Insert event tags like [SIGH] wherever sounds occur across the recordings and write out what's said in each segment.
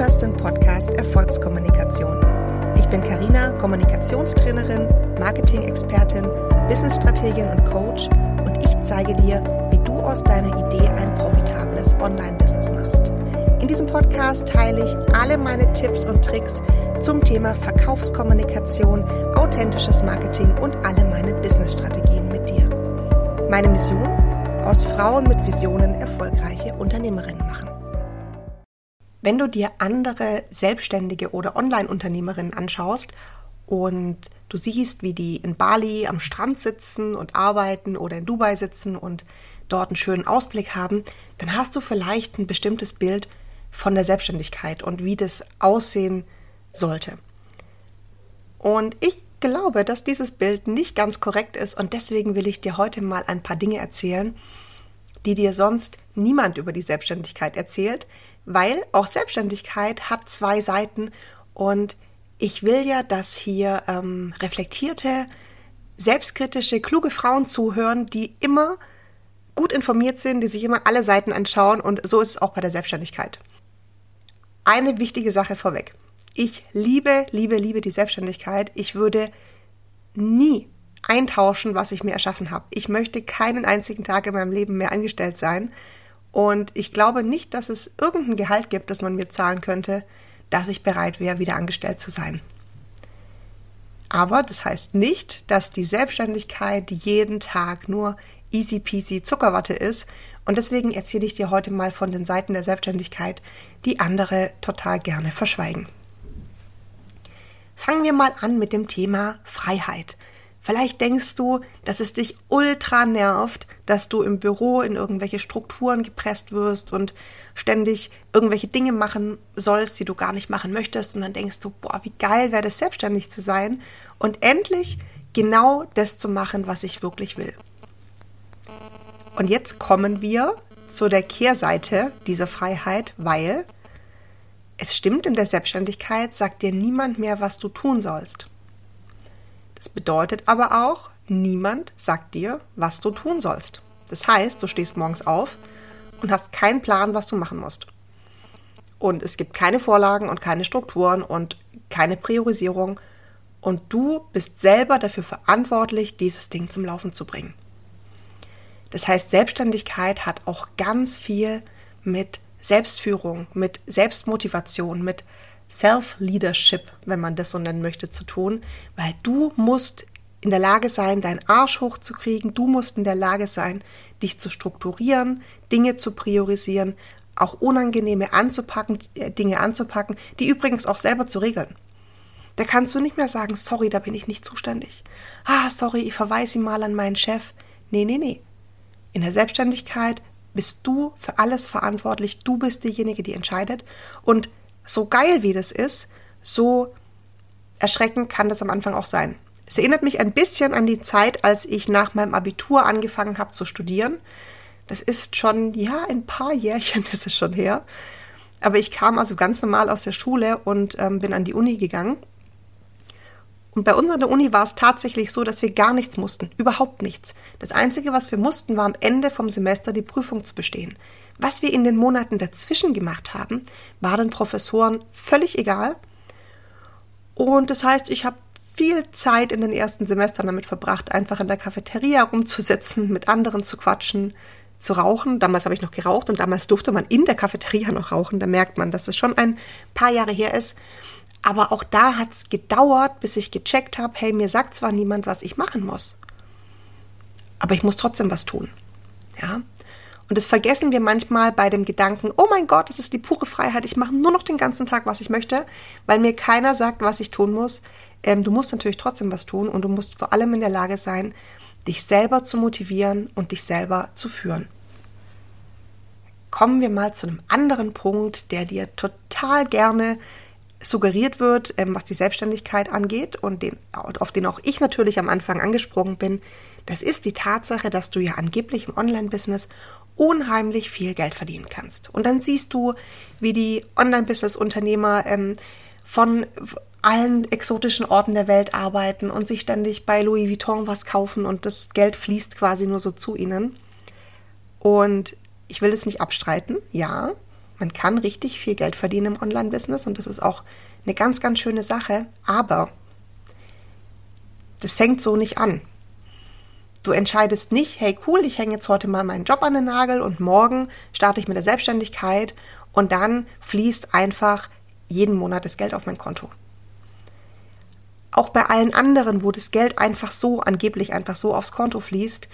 hörst den Podcast Erfolgskommunikation. Ich bin Karina, Kommunikationstrainerin, Marketing-Expertin, Business-Strategin und Coach und ich zeige dir, wie du aus deiner Idee ein profitables Online-Business machst. In diesem Podcast teile ich alle meine Tipps und Tricks zum Thema Verkaufskommunikation, authentisches Marketing und alle meine Business-Strategien mit dir. Meine Mission? Aus Frauen mit Visionen erfolgreiche Unternehmerinnen machen. Wenn du dir andere Selbstständige oder Online-Unternehmerinnen anschaust und du siehst, wie die in Bali am Strand sitzen und arbeiten oder in Dubai sitzen und dort einen schönen Ausblick haben, dann hast du vielleicht ein bestimmtes Bild von der Selbstständigkeit und wie das aussehen sollte. Und ich glaube, dass dieses Bild nicht ganz korrekt ist und deswegen will ich dir heute mal ein paar Dinge erzählen, die dir sonst niemand über die Selbstständigkeit erzählt, weil auch Selbstständigkeit hat zwei Seiten und ich will ja, dass hier ähm, reflektierte, selbstkritische, kluge Frauen zuhören, die immer gut informiert sind, die sich immer alle Seiten anschauen und so ist es auch bei der Selbstständigkeit. Eine wichtige Sache vorweg. Ich liebe, liebe, liebe die Selbstständigkeit. Ich würde nie eintauschen, was ich mir erschaffen habe. Ich möchte keinen einzigen Tag in meinem Leben mehr angestellt sein. Und ich glaube nicht, dass es irgendein Gehalt gibt, das man mir zahlen könnte, dass ich bereit wäre, wieder angestellt zu sein. Aber das heißt nicht, dass die Selbstständigkeit jeden Tag nur easy peasy Zuckerwatte ist. Und deswegen erzähle ich dir heute mal von den Seiten der Selbstständigkeit, die andere total gerne verschweigen. Fangen wir mal an mit dem Thema Freiheit. Vielleicht denkst du, dass es dich ultra nervt, dass du im Büro in irgendwelche Strukturen gepresst wirst und ständig irgendwelche Dinge machen sollst, die du gar nicht machen möchtest. Und dann denkst du, boah, wie geil wäre das, selbstständig zu sein und endlich genau das zu machen, was ich wirklich will. Und jetzt kommen wir zu der Kehrseite dieser Freiheit, weil es stimmt, in der Selbstständigkeit sagt dir niemand mehr, was du tun sollst. Das bedeutet aber auch, niemand sagt dir, was du tun sollst. Das heißt, du stehst morgens auf und hast keinen Plan, was du machen musst. Und es gibt keine Vorlagen und keine Strukturen und keine Priorisierung. Und du bist selber dafür verantwortlich, dieses Ding zum Laufen zu bringen. Das heißt, Selbstständigkeit hat auch ganz viel mit Selbstführung, mit Selbstmotivation, mit Self-Leadership, wenn man das so nennen möchte, zu tun, weil du musst in der Lage sein, deinen Arsch hochzukriegen, du musst in der Lage sein, dich zu strukturieren, Dinge zu priorisieren, auch unangenehme anzupacken, äh, Dinge anzupacken, die übrigens auch selber zu regeln. Da kannst du nicht mehr sagen, sorry, da bin ich nicht zuständig. Ah, sorry, ich verweise mal an meinen Chef. Nee, nee, nee. In der Selbstständigkeit bist du für alles verantwortlich. Du bist diejenige, die entscheidet. Und so geil wie das ist, so erschreckend kann das am Anfang auch sein. Es erinnert mich ein bisschen an die Zeit, als ich nach meinem Abitur angefangen habe zu studieren. Das ist schon, ja, ein paar Jährchen [LAUGHS] ist es schon her. Aber ich kam also ganz normal aus der Schule und ähm, bin an die Uni gegangen. Und bei uns an der Uni war es tatsächlich so, dass wir gar nichts mussten, überhaupt nichts. Das Einzige, was wir mussten, war am Ende vom Semester die Prüfung zu bestehen. Was wir in den Monaten dazwischen gemacht haben, war den Professoren völlig egal. Und das heißt, ich habe viel Zeit in den ersten Semestern damit verbracht, einfach in der Cafeteria rumzusitzen, mit anderen zu quatschen, zu rauchen. Damals habe ich noch geraucht und damals durfte man in der Cafeteria noch rauchen. Da merkt man, dass es schon ein paar Jahre her ist. Aber auch da hat es gedauert, bis ich gecheckt habe, hey, mir sagt zwar niemand, was ich machen muss, aber ich muss trotzdem was tun. Und das vergessen wir manchmal bei dem Gedanken, oh mein Gott, das ist die pure Freiheit, ich mache nur noch den ganzen Tag, was ich möchte, weil mir keiner sagt, was ich tun muss. Ähm, du musst natürlich trotzdem was tun und du musst vor allem in der Lage sein, dich selber zu motivieren und dich selber zu führen. Kommen wir mal zu einem anderen Punkt, der dir total gerne suggeriert wird, ähm, was die Selbstständigkeit angeht und den, auf den auch ich natürlich am Anfang angesprungen bin, das ist die Tatsache, dass du ja angeblich im Online-Business unheimlich viel Geld verdienen kannst. Und dann siehst du, wie die Online-Business-Unternehmer ähm, von allen exotischen Orten der Welt arbeiten und sich ständig bei Louis Vuitton was kaufen und das Geld fließt quasi nur so zu ihnen. Und ich will es nicht abstreiten, ja, Man kann richtig viel Geld verdienen im Online-Business und das ist auch eine ganz, ganz schöne Sache. Aber das fängt so nicht an. Du entscheidest nicht, hey cool, ich hänge jetzt heute mal meinen Job an den Nagel und morgen starte ich mit der Selbstständigkeit und dann fließt einfach jeden Monat das Geld auf mein Konto. Auch bei allen anderen, wo das Geld einfach so, angeblich einfach so aufs Konto fließt,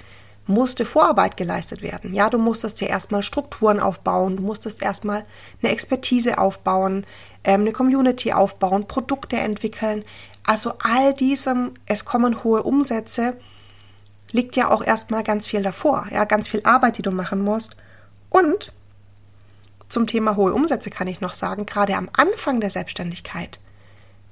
musste Vorarbeit geleistet werden. Ja, du musstest ja erstmal Strukturen aufbauen, du musstest erstmal eine Expertise aufbauen, ähm, eine Community aufbauen, Produkte entwickeln. Also all diesem, es kommen hohe Umsätze, liegt ja auch erstmal ganz viel davor. Ja, ganz viel Arbeit, die du machen musst. Und zum Thema hohe Umsätze kann ich noch sagen, gerade am Anfang der Selbstständigkeit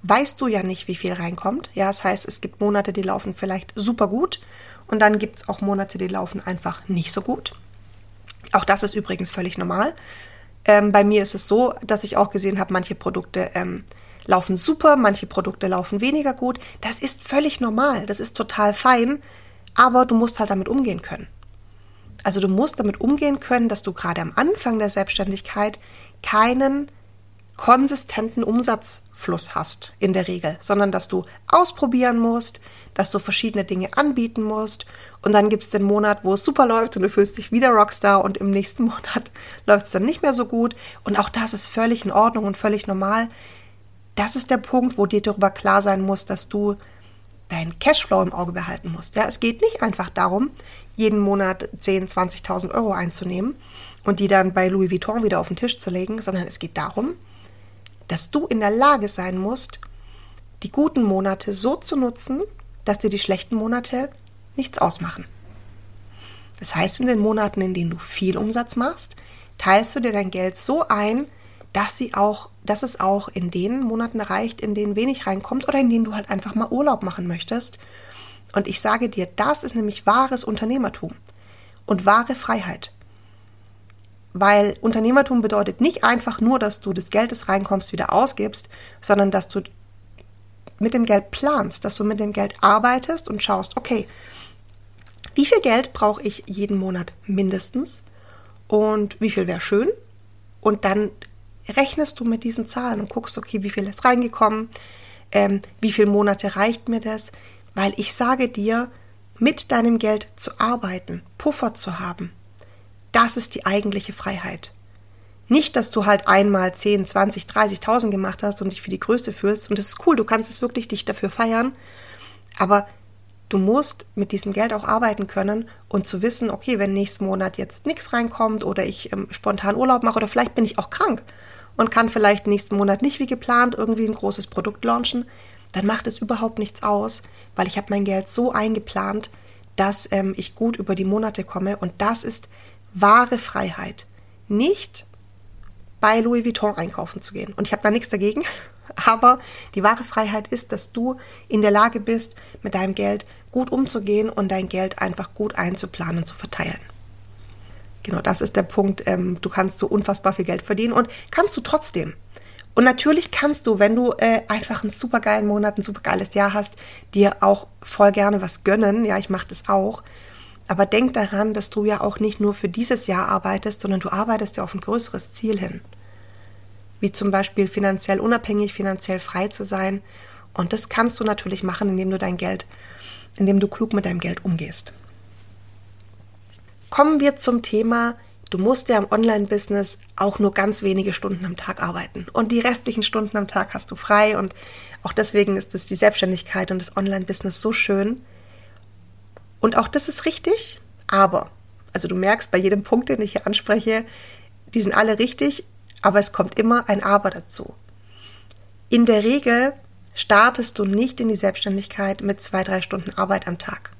weißt du ja nicht, wie viel reinkommt. Ja, das heißt, es gibt Monate, die laufen vielleicht super gut und dann gibt es auch Monate, die laufen einfach nicht so gut. Auch das ist übrigens völlig normal. Ähm, bei mir ist es so, dass ich auch gesehen habe, manche Produkte ähm, laufen super, manche Produkte laufen weniger gut. Das ist völlig normal, das ist total fein, aber du musst halt damit umgehen können. Also du musst damit umgehen können, dass du gerade am Anfang der Selbstständigkeit keinen konsistenten Umsatzfluss hast in der Regel, sondern dass du ausprobieren musst, dass du verschiedene Dinge anbieten musst und dann gibt es den Monat, wo es super läuft und du fühlst dich wieder Rockstar und im nächsten [LAUGHS] Monat läuft es dann nicht mehr so gut und auch das ist völlig in Ordnung und völlig normal. Das ist der Punkt, wo dir darüber klar sein muss, dass du deinen Cashflow im Auge behalten musst. Ja, es geht nicht einfach darum, jeden Monat 10, 20.000 Euro einzunehmen und die dann bei Louis Vuitton wieder auf den Tisch zu legen, sondern es geht darum, dass du in der Lage sein musst, die guten Monate so zu nutzen, dass dir die schlechten Monate nichts ausmachen. Das heißt, in den Monaten, in denen du viel Umsatz machst, teilst du dir dein Geld so ein, dass sie auch, dass es auch in den Monaten reicht, in denen wenig reinkommt oder in denen du halt einfach mal Urlaub machen möchtest. Und ich sage dir, das ist nämlich wahres Unternehmertum und wahre Freiheit. Weil Unternehmertum bedeutet nicht einfach nur, dass du das Geld, das reinkommst, wieder ausgibst, sondern dass du mit dem Geld planst, dass du mit dem Geld arbeitest und schaust, okay, wie viel Geld brauche ich jeden Monat mindestens und wie viel wäre schön? Und dann rechnest du mit diesen Zahlen und guckst, okay, wie viel ist reingekommen, ähm, wie viele Monate reicht mir das? Weil ich sage dir, mit deinem Geld zu arbeiten, Puffer zu haben, das ist die eigentliche Freiheit. Nicht, dass du halt einmal 10, 20, 30.000 gemacht hast und dich für die Größte fühlst. Und das ist cool, du kannst es wirklich dich dafür feiern. Aber du musst mit diesem Geld auch arbeiten können und zu wissen, okay, wenn nächsten Monat jetzt nichts reinkommt oder ich ähm, spontan Urlaub mache oder vielleicht bin ich auch krank und kann vielleicht nächsten Monat nicht wie geplant irgendwie ein großes Produkt launchen, dann macht es überhaupt nichts aus, weil ich habe mein Geld so eingeplant, dass ähm, ich gut über die Monate komme und das ist wahre Freiheit. Nicht bei Louis Vuitton einkaufen zu gehen. Und ich habe da nichts dagegen. [LAUGHS] Aber die wahre Freiheit ist, dass du in der Lage bist, mit deinem Geld gut umzugehen und dein Geld einfach gut einzuplanen und zu verteilen. Genau, das ist der Punkt. Ähm, du kannst so unfassbar viel Geld verdienen und kannst du trotzdem. Und natürlich kannst du, wenn du äh, einfach einen supergeilen Monat, ein supergeiles Jahr hast, dir auch voll gerne was gönnen. Ja, ich mache das auch. Aber denk daran, dass du ja auch nicht nur für dieses Jahr arbeitest, sondern du arbeitest ja auf ein größeres Ziel hin. Wie zum Beispiel finanziell unabhängig, finanziell frei zu sein. Und das kannst du natürlich machen, indem du dein Geld, indem du klug mit deinem Geld umgehst. Kommen wir zum Thema, du musst ja im Online-Business auch nur ganz wenige Stunden am Tag arbeiten. Und die restlichen Stunden am Tag hast du frei. Und auch deswegen ist es die Selbstständigkeit und das Online-Business so schön und auch das ist richtig, aber, also du merkst bei jedem Punkt, den ich hier anspreche, die sind alle richtig, aber es kommt immer ein Aber dazu. In der Regel startest du nicht in die Selbstständigkeit mit zwei, drei Stunden Arbeit am Tag.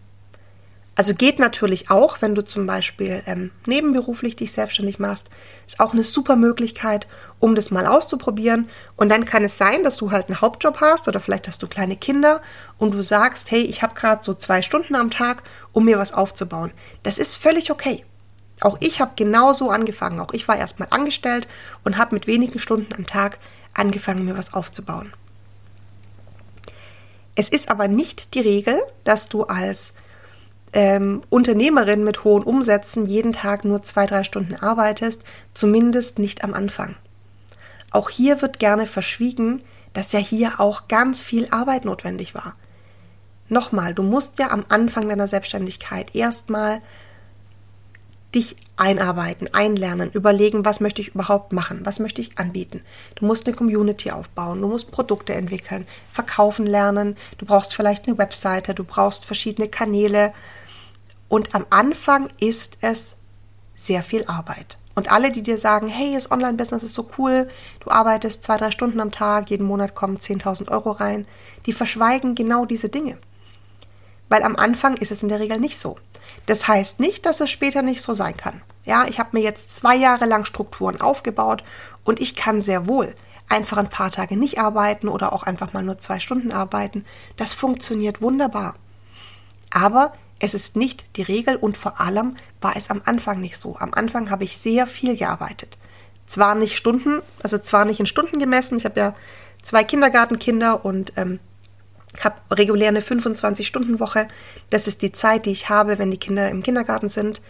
Also geht natürlich auch, wenn du zum Beispiel ähm, nebenberuflich dich selbstständig machst, ist auch eine super Möglichkeit, um das mal auszuprobieren. Und dann kann es sein, dass du halt einen Hauptjob hast oder vielleicht hast du kleine Kinder und du sagst, hey, ich habe gerade so zwei Stunden am Tag, um mir was aufzubauen. Das ist völlig okay. Auch ich habe genauso angefangen. Auch ich war erstmal angestellt und habe mit wenigen Stunden am Tag angefangen, mir was aufzubauen. Es ist aber nicht die Regel, dass du als ähm, Unternehmerin mit hohen Umsätzen jeden Tag nur zwei, drei Stunden arbeitest, zumindest nicht am Anfang. Auch hier wird gerne verschwiegen, dass ja hier auch ganz viel Arbeit notwendig war. Nochmal, du musst ja am Anfang deiner Selbstständigkeit erstmal dich einarbeiten, einlernen, überlegen, was möchte ich überhaupt machen, was möchte ich anbieten. Du musst eine Community aufbauen, du musst Produkte entwickeln, verkaufen lernen, du brauchst vielleicht eine Webseite, du brauchst verschiedene Kanäle. Und am Anfang ist es sehr viel Arbeit. Und alle, die dir sagen, hey, das Online-Business ist so cool, du arbeitest zwei, drei Stunden am Tag, jeden Monat kommen 10.000 Euro rein, die verschweigen genau diese Dinge. Weil am Anfang ist es in der Regel nicht so. Das heißt nicht, dass es später nicht so sein kann. Ja, ich habe mir jetzt zwei Jahre lang Strukturen aufgebaut und ich kann sehr wohl einfach ein paar Tage nicht arbeiten oder auch einfach mal nur zwei Stunden arbeiten. Das funktioniert wunderbar. Aber es ist nicht die Regel und vor allem war es am Anfang nicht so. Am Anfang habe ich sehr viel gearbeitet. Zwar nicht Stunden, also zwar nicht in Stunden gemessen. Ich habe ja zwei Kindergartenkinder und ähm, habe regulär eine 25-Stunden-Woche. Das ist die Zeit, die ich habe, wenn die Kinder im Kindergarten sind.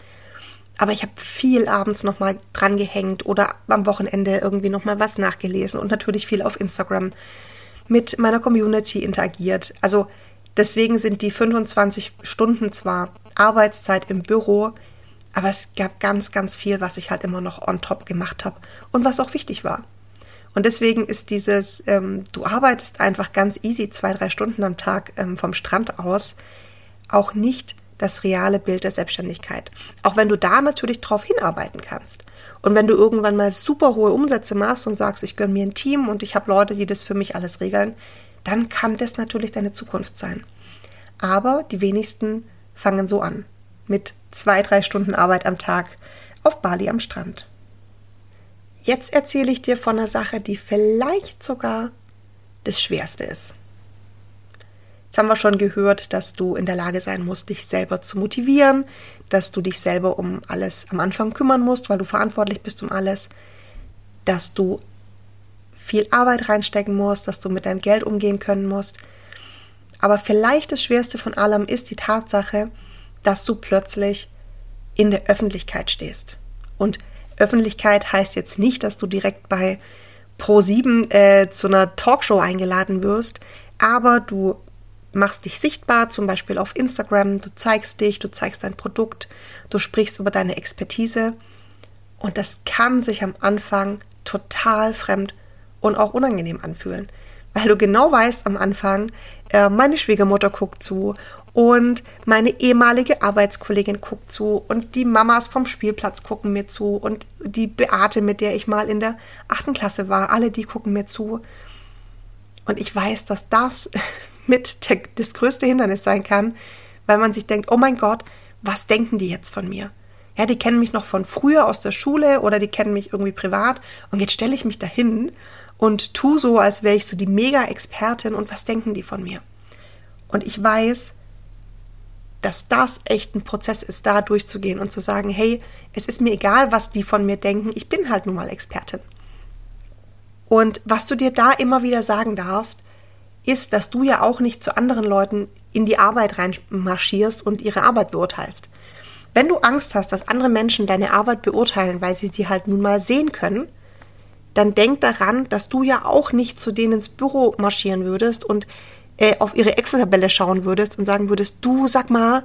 Aber ich habe viel abends nochmal dran gehängt oder am Wochenende irgendwie nochmal was nachgelesen und natürlich viel auf Instagram mit meiner Community interagiert. Also deswegen sind die 25 Stunden zwar Arbeitszeit im Büro, aber es gab ganz, ganz viel, was ich halt immer noch on top gemacht habe und was auch wichtig war. Und deswegen ist dieses, ähm, du arbeitest einfach ganz easy zwei, drei Stunden am Tag ähm, vom Strand aus, auch nicht das reale Bild der Selbstständigkeit. Auch wenn du da natürlich drauf hinarbeiten kannst. Und wenn du irgendwann mal super hohe Umsätze machst und sagst, ich gönne mir ein Team und ich habe Leute, die das für mich alles regeln, dann kann das natürlich deine Zukunft sein. Aber die wenigsten fangen so an. Mit zwei, drei Stunden Arbeit am Tag auf Bali am Strand. Jetzt erzähle ich dir von einer Sache, die vielleicht sogar das Schwerste ist. Jetzt haben wir schon gehört, dass du in der Lage sein musst, dich selber zu motivieren, dass du dich selber um alles am Anfang kümmern musst, weil du verantwortlich bist um alles, dass du viel Arbeit reinstecken musst, dass du mit deinem Geld umgehen können musst. Aber vielleicht das Schwerste von allem ist die Tatsache, dass du plötzlich in der Öffentlichkeit stehst. Und Öffentlichkeit heißt jetzt nicht, dass du direkt bei Pro7 äh, zu einer Talkshow eingeladen wirst, aber du machst dich sichtbar, zum Beispiel auf Instagram, du zeigst dich, du zeigst dein Produkt, du sprichst über deine Expertise und das kann sich am Anfang total fremd und auch unangenehm anfühlen, weil du genau weißt am Anfang, äh, meine Schwiegermutter guckt zu und meine ehemalige Arbeitskollegin guckt zu und die Mamas vom Spielplatz gucken mir zu und die Beate, mit der ich mal in der achten Klasse war, alle die gucken mir zu. Und ich weiß, dass das [LAUGHS] mit der, das größte Hindernis sein kann, weil man sich denkt, oh mein Gott, was denken die jetzt von mir? Ja, die kennen mich noch von früher aus der Schule oder die kennen mich irgendwie privat und jetzt stelle ich mich dahin und tu so, als wäre ich so die Mega-Expertin und was denken die von mir? Und ich weiß, dass das echt ein Prozess ist, da durchzugehen und zu sagen, hey, es ist mir egal, was die von mir denken, ich bin halt nun mal Expertin. Und was du dir da immer wieder sagen darfst, ist, dass du ja auch nicht zu anderen Leuten in die Arbeit reinmarschierst und ihre Arbeit beurteilst. Wenn du Angst hast, dass andere Menschen deine Arbeit beurteilen, weil sie sie halt nun mal sehen können, dann denk daran, dass du ja auch nicht zu denen ins Büro marschieren würdest und äh, auf ihre Excel-Tabelle schauen würdest und sagen würdest, du sag mal,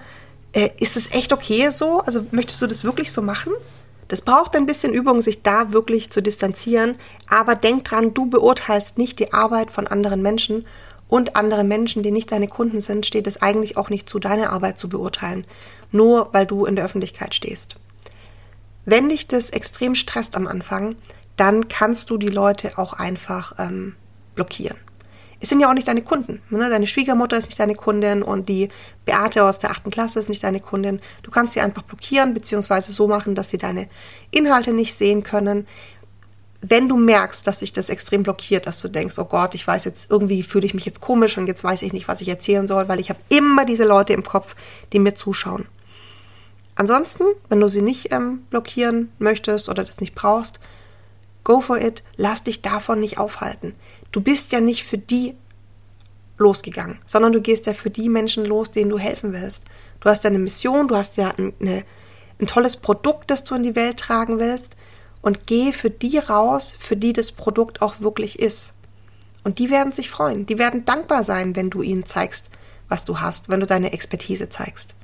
äh, ist es echt okay so? Also möchtest du das wirklich so machen? Das braucht ein bisschen Übung, sich da wirklich zu distanzieren. Aber denk dran, du beurteilst nicht die Arbeit von anderen Menschen und andere Menschen, die nicht deine Kunden sind, steht es eigentlich auch nicht zu, deine Arbeit zu beurteilen. Nur weil du in der Öffentlichkeit stehst. Wenn dich das extrem stresst am Anfang, dann kannst du die Leute auch einfach ähm, blockieren es sind ja auch nicht deine Kunden. Ne? Deine Schwiegermutter ist nicht deine Kundin und die Beate aus der achten Klasse ist nicht deine Kundin. Du kannst sie einfach blockieren, beziehungsweise so machen, dass sie deine Inhalte nicht sehen können. Wenn du merkst, dass sich das extrem blockiert, dass du denkst, oh Gott, ich weiß jetzt, irgendwie fühle ich mich jetzt komisch und jetzt weiß ich nicht, was ich erzählen soll, weil ich habe immer diese Leute im Kopf, die mir zuschauen. Ansonsten, wenn du sie nicht ähm, blockieren möchtest oder das nicht brauchst, go for it, lass dich davon nicht aufhalten. Du bist ja nicht für die losgegangen, sondern du gehst ja für die Menschen los, denen du helfen willst. Du hast ja eine Mission, du hast ja eine, ein tolles Produkt, das du in die Welt tragen willst. Und geh für die raus, für die das Produkt auch wirklich ist. Und die werden sich freuen. Die werden dankbar sein, wenn du ihnen zeigst, was du hast, wenn du deine Expertise zeigst.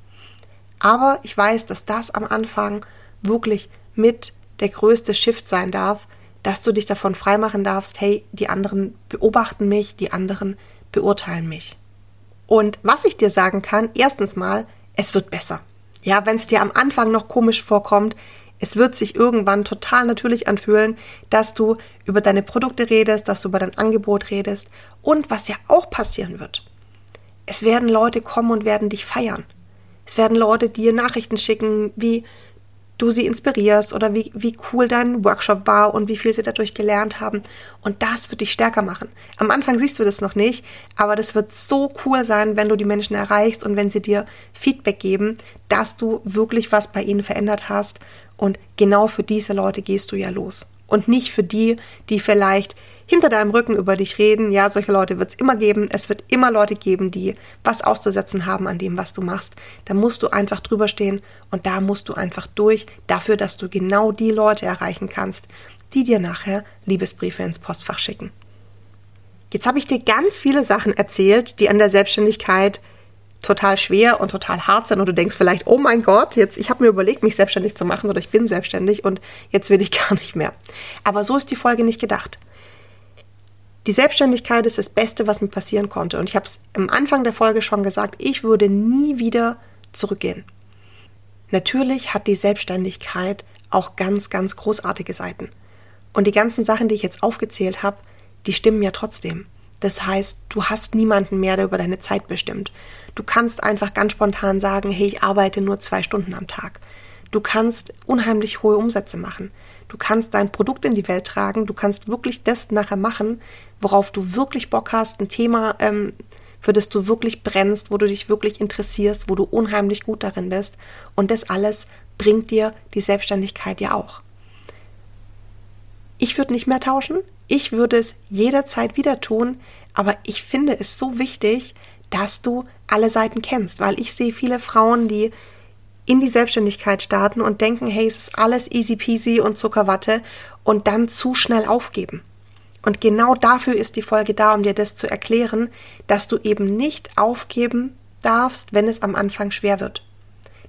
Aber ich weiß, dass das am Anfang wirklich mit der größte Shift sein darf, dass du dich davon freimachen darfst, hey, die anderen beobachten mich, die anderen beurteilen mich. Und was ich dir sagen kann, erstens mal, es wird besser. Ja, wenn es dir am Anfang noch komisch vorkommt, es wird sich irgendwann total natürlich anfühlen, dass du über deine Produkte redest, dass du über dein Angebot redest. Und was ja auch passieren wird, es werden Leute kommen und werden dich feiern. Es werden Leute dir Nachrichten schicken, wie du sie inspirierst oder wie, wie cool dein Workshop war und wie viel sie dadurch gelernt haben. Und das wird dich stärker machen. Am Anfang siehst du das noch nicht, aber das wird so cool sein, wenn du die Menschen erreichst und wenn sie dir Feedback geben, dass du wirklich was bei ihnen verändert hast. Und genau für diese Leute gehst du ja los. Und nicht für die, die vielleicht hinter deinem Rücken über dich reden. Ja, solche Leute wird es immer geben. Es wird immer Leute geben, die was auszusetzen haben an dem, was du machst. Da musst du einfach drüber stehen und da musst du einfach durch, dafür, dass du genau die Leute erreichen kannst, die dir nachher Liebesbriefe ins Postfach schicken. Jetzt habe ich dir ganz viele Sachen erzählt, die an der Selbstständigkeit total schwer und total hart sind und du denkst vielleicht, oh mein Gott, jetzt ich habe mir überlegt, mich selbstständig zu machen oder ich bin selbstständig und jetzt will ich [LAUGHS] gar nicht mehr. Aber so ist die Folge nicht gedacht. Die Selbstständigkeit ist das Beste, was mir passieren konnte. Und ich habe es am Anfang der Folge schon gesagt, ich würde nie wieder zurückgehen. Natürlich hat die Selbstständigkeit auch ganz, ganz großartige Seiten. Und die ganzen Sachen, die ich jetzt aufgezählt habe, die stimmen ja trotzdem. Das heißt, du hast niemanden mehr, der über deine Zeit bestimmt. Du kannst einfach ganz spontan sagen, hey, ich arbeite nur zwei Stunden am Tag. Du kannst unheimlich hohe Umsätze machen. Du kannst dein Produkt in die Welt tragen. Du kannst wirklich das nachher machen, worauf du wirklich Bock hast. Ein Thema, ähm, für das du wirklich brennst, wo du dich wirklich interessierst, wo du unheimlich gut darin bist. Und das alles bringt dir die Selbstständigkeit ja auch. Ich würde nicht mehr tauschen. Ich würde es jederzeit wieder tun. Aber ich finde es so wichtig, dass du alle Seiten kennst, weil ich sehe viele Frauen, die in die Selbstständigkeit starten und denken, hey, es ist alles easy peasy und Zuckerwatte und dann zu schnell aufgeben. Und genau dafür ist die Folge da, um dir das zu erklären, dass du eben nicht aufgeben darfst, wenn es am Anfang schwer wird.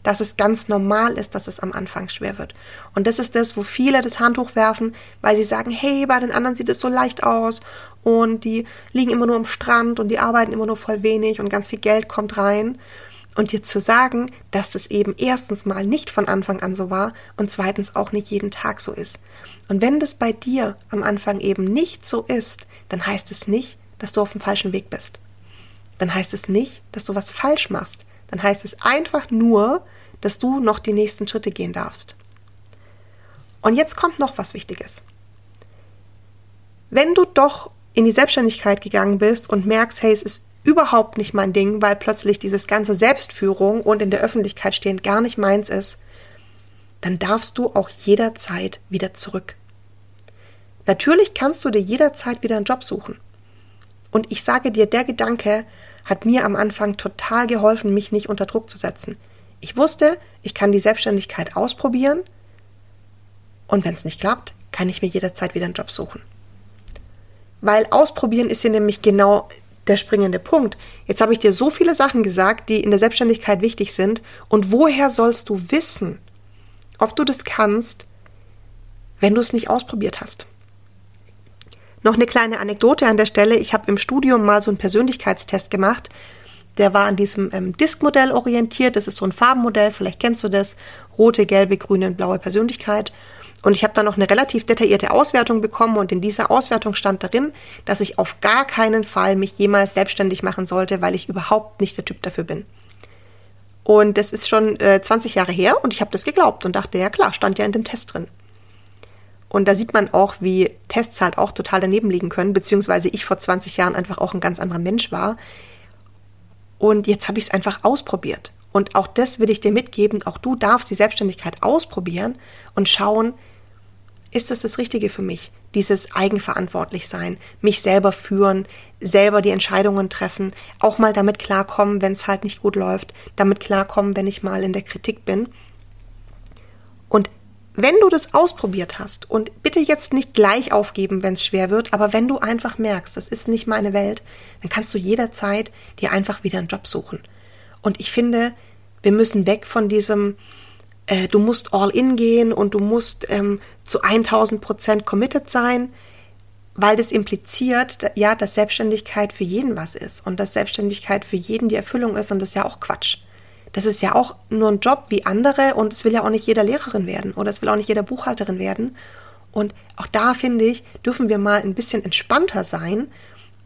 Dass es ganz normal ist, dass es am Anfang schwer wird. Und das ist das, wo viele das Handtuch werfen, weil sie sagen, hey, bei den anderen sieht es so leicht aus und die liegen immer nur am Strand und die arbeiten immer nur voll wenig und ganz viel Geld kommt rein und dir zu sagen, dass das eben erstens mal nicht von Anfang an so war und zweitens auch nicht jeden Tag so ist. Und wenn das bei dir am Anfang eben nicht so ist, dann heißt es nicht, dass du auf dem falschen Weg bist. Dann heißt es nicht, dass du was falsch machst. Dann heißt es einfach nur, dass du noch die nächsten Schritte gehen darfst. Und jetzt kommt noch was Wichtiges. Wenn du doch in die Selbstständigkeit gegangen bist und merkst, hey, es ist überhaupt nicht mein Ding, weil plötzlich dieses ganze Selbstführung und in der Öffentlichkeit stehen gar nicht meins ist, dann darfst du auch jederzeit wieder zurück. Natürlich kannst du dir jederzeit wieder einen Job suchen. Und ich sage dir, der Gedanke hat mir am Anfang total geholfen, mich nicht unter Druck zu setzen. Ich wusste, ich kann die Selbstständigkeit ausprobieren und wenn es nicht klappt, kann ich mir jederzeit wieder einen Job suchen. Weil ausprobieren ist ja nämlich genau der springende Punkt. Jetzt habe ich dir so viele Sachen gesagt, die in der Selbstständigkeit wichtig sind. Und woher sollst du wissen, ob du das kannst, wenn du es nicht ausprobiert hast? Noch eine kleine Anekdote an der Stelle. Ich habe im Studium mal so einen Persönlichkeitstest gemacht. Der war an diesem ähm, Disk-Modell orientiert. Das ist so ein Farbenmodell. Vielleicht kennst du das. Rote, gelbe, grüne und blaue Persönlichkeit. Und ich habe dann noch eine relativ detaillierte Auswertung bekommen und in dieser Auswertung stand darin, dass ich auf gar keinen Fall mich jemals selbstständig machen sollte, weil ich überhaupt nicht der Typ dafür bin. Und das ist schon äh, 20 Jahre her und ich habe das geglaubt und dachte, ja klar, stand ja in dem Test drin. Und da sieht man auch, wie Tests halt auch total daneben liegen können, beziehungsweise ich vor 20 Jahren einfach auch ein ganz anderer Mensch war. Und jetzt habe ich es einfach ausprobiert. Und auch das will ich dir mitgeben. Auch du darfst die Selbstständigkeit ausprobieren und schauen, ist das das Richtige für mich? Dieses eigenverantwortlich sein, mich selber führen, selber die Entscheidungen treffen, auch mal damit klarkommen, wenn es halt nicht gut läuft, damit klarkommen, wenn ich mal in der Kritik bin. Und wenn du das ausprobiert hast und bitte jetzt nicht gleich aufgeben, wenn es schwer wird, aber wenn du einfach merkst, das ist nicht meine Welt, dann kannst du jederzeit dir einfach wieder einen Job suchen. Und ich finde, wir müssen weg von diesem, äh, du musst all in gehen und du musst ähm, zu 1000 Prozent committed sein, weil das impliziert, ja, dass Selbstständigkeit für jeden was ist und dass Selbstständigkeit für jeden die Erfüllung ist und das ist ja auch Quatsch. Das ist ja auch nur ein Job wie andere und es will ja auch nicht jeder Lehrerin werden oder es will auch nicht jeder Buchhalterin werden. Und auch da finde ich, dürfen wir mal ein bisschen entspannter sein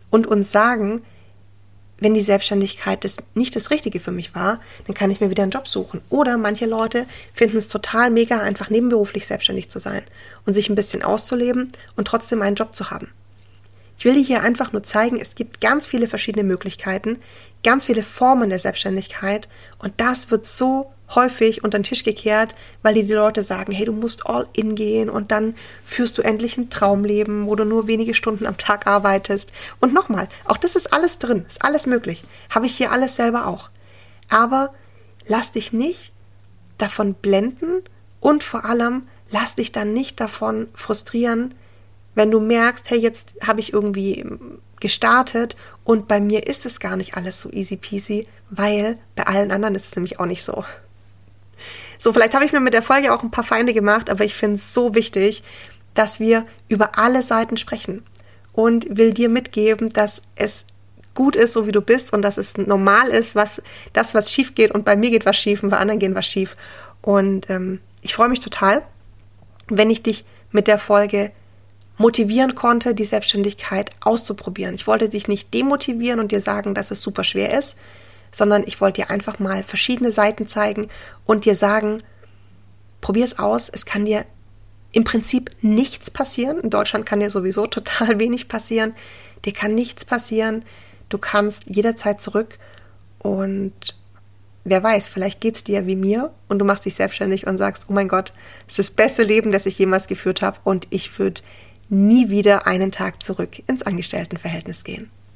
und uns sagen, wenn die Selbstständigkeit das nicht das Richtige für mich war, dann kann ich mir wieder einen Job suchen. Oder manche Leute finden es total mega, einfach nebenberuflich selbstständig zu sein und sich ein bisschen auszuleben und trotzdem einen Job zu haben. Ich will dir hier einfach nur zeigen, es gibt ganz viele verschiedene Möglichkeiten, ganz viele Formen der Selbstständigkeit und das wird so häufig unter den Tisch gekehrt, weil die, die Leute sagen, hey, du musst all in gehen und dann führst du endlich ein Traumleben, wo du nur wenige Stunden am Tag arbeitest. Und nochmal, auch das ist alles drin, ist alles möglich. Habe ich hier alles selber auch. Aber lass dich nicht davon blenden und vor allem lass dich dann nicht davon frustrieren, wenn du merkst, hey, jetzt habe ich irgendwie gestartet und bei mir ist es gar nicht alles so easy peasy, weil bei allen anderen ist es nämlich auch nicht so. So, vielleicht habe ich mir mit der Folge auch ein paar Feinde gemacht, aber ich finde es so wichtig, dass wir über alle Seiten sprechen und will dir mitgeben, dass es gut ist, so wie du bist und dass es normal ist, was das, was schief geht und bei mir geht was schief und bei anderen geht was schief. Und ähm, ich freue mich total, wenn ich dich mit der Folge motivieren konnte, die Selbstständigkeit auszuprobieren. Ich wollte dich nicht demotivieren und dir sagen, dass es super schwer ist, sondern ich wollte dir einfach mal verschiedene Seiten zeigen und dir sagen, probier es aus, es kann dir im Prinzip nichts passieren. In Deutschland kann dir sowieso total [LAUGHS] wenig passieren. Dir kann nichts passieren. Du kannst jederzeit zurück und wer weiß, vielleicht geht es dir wie mir und du machst dich selbstständig und sagst, oh mein Gott, es ist das beste Leben, das ich jemals geführt habe und ich würde nie wieder einen Tag zurück ins Angestelltenverhältnis gehen.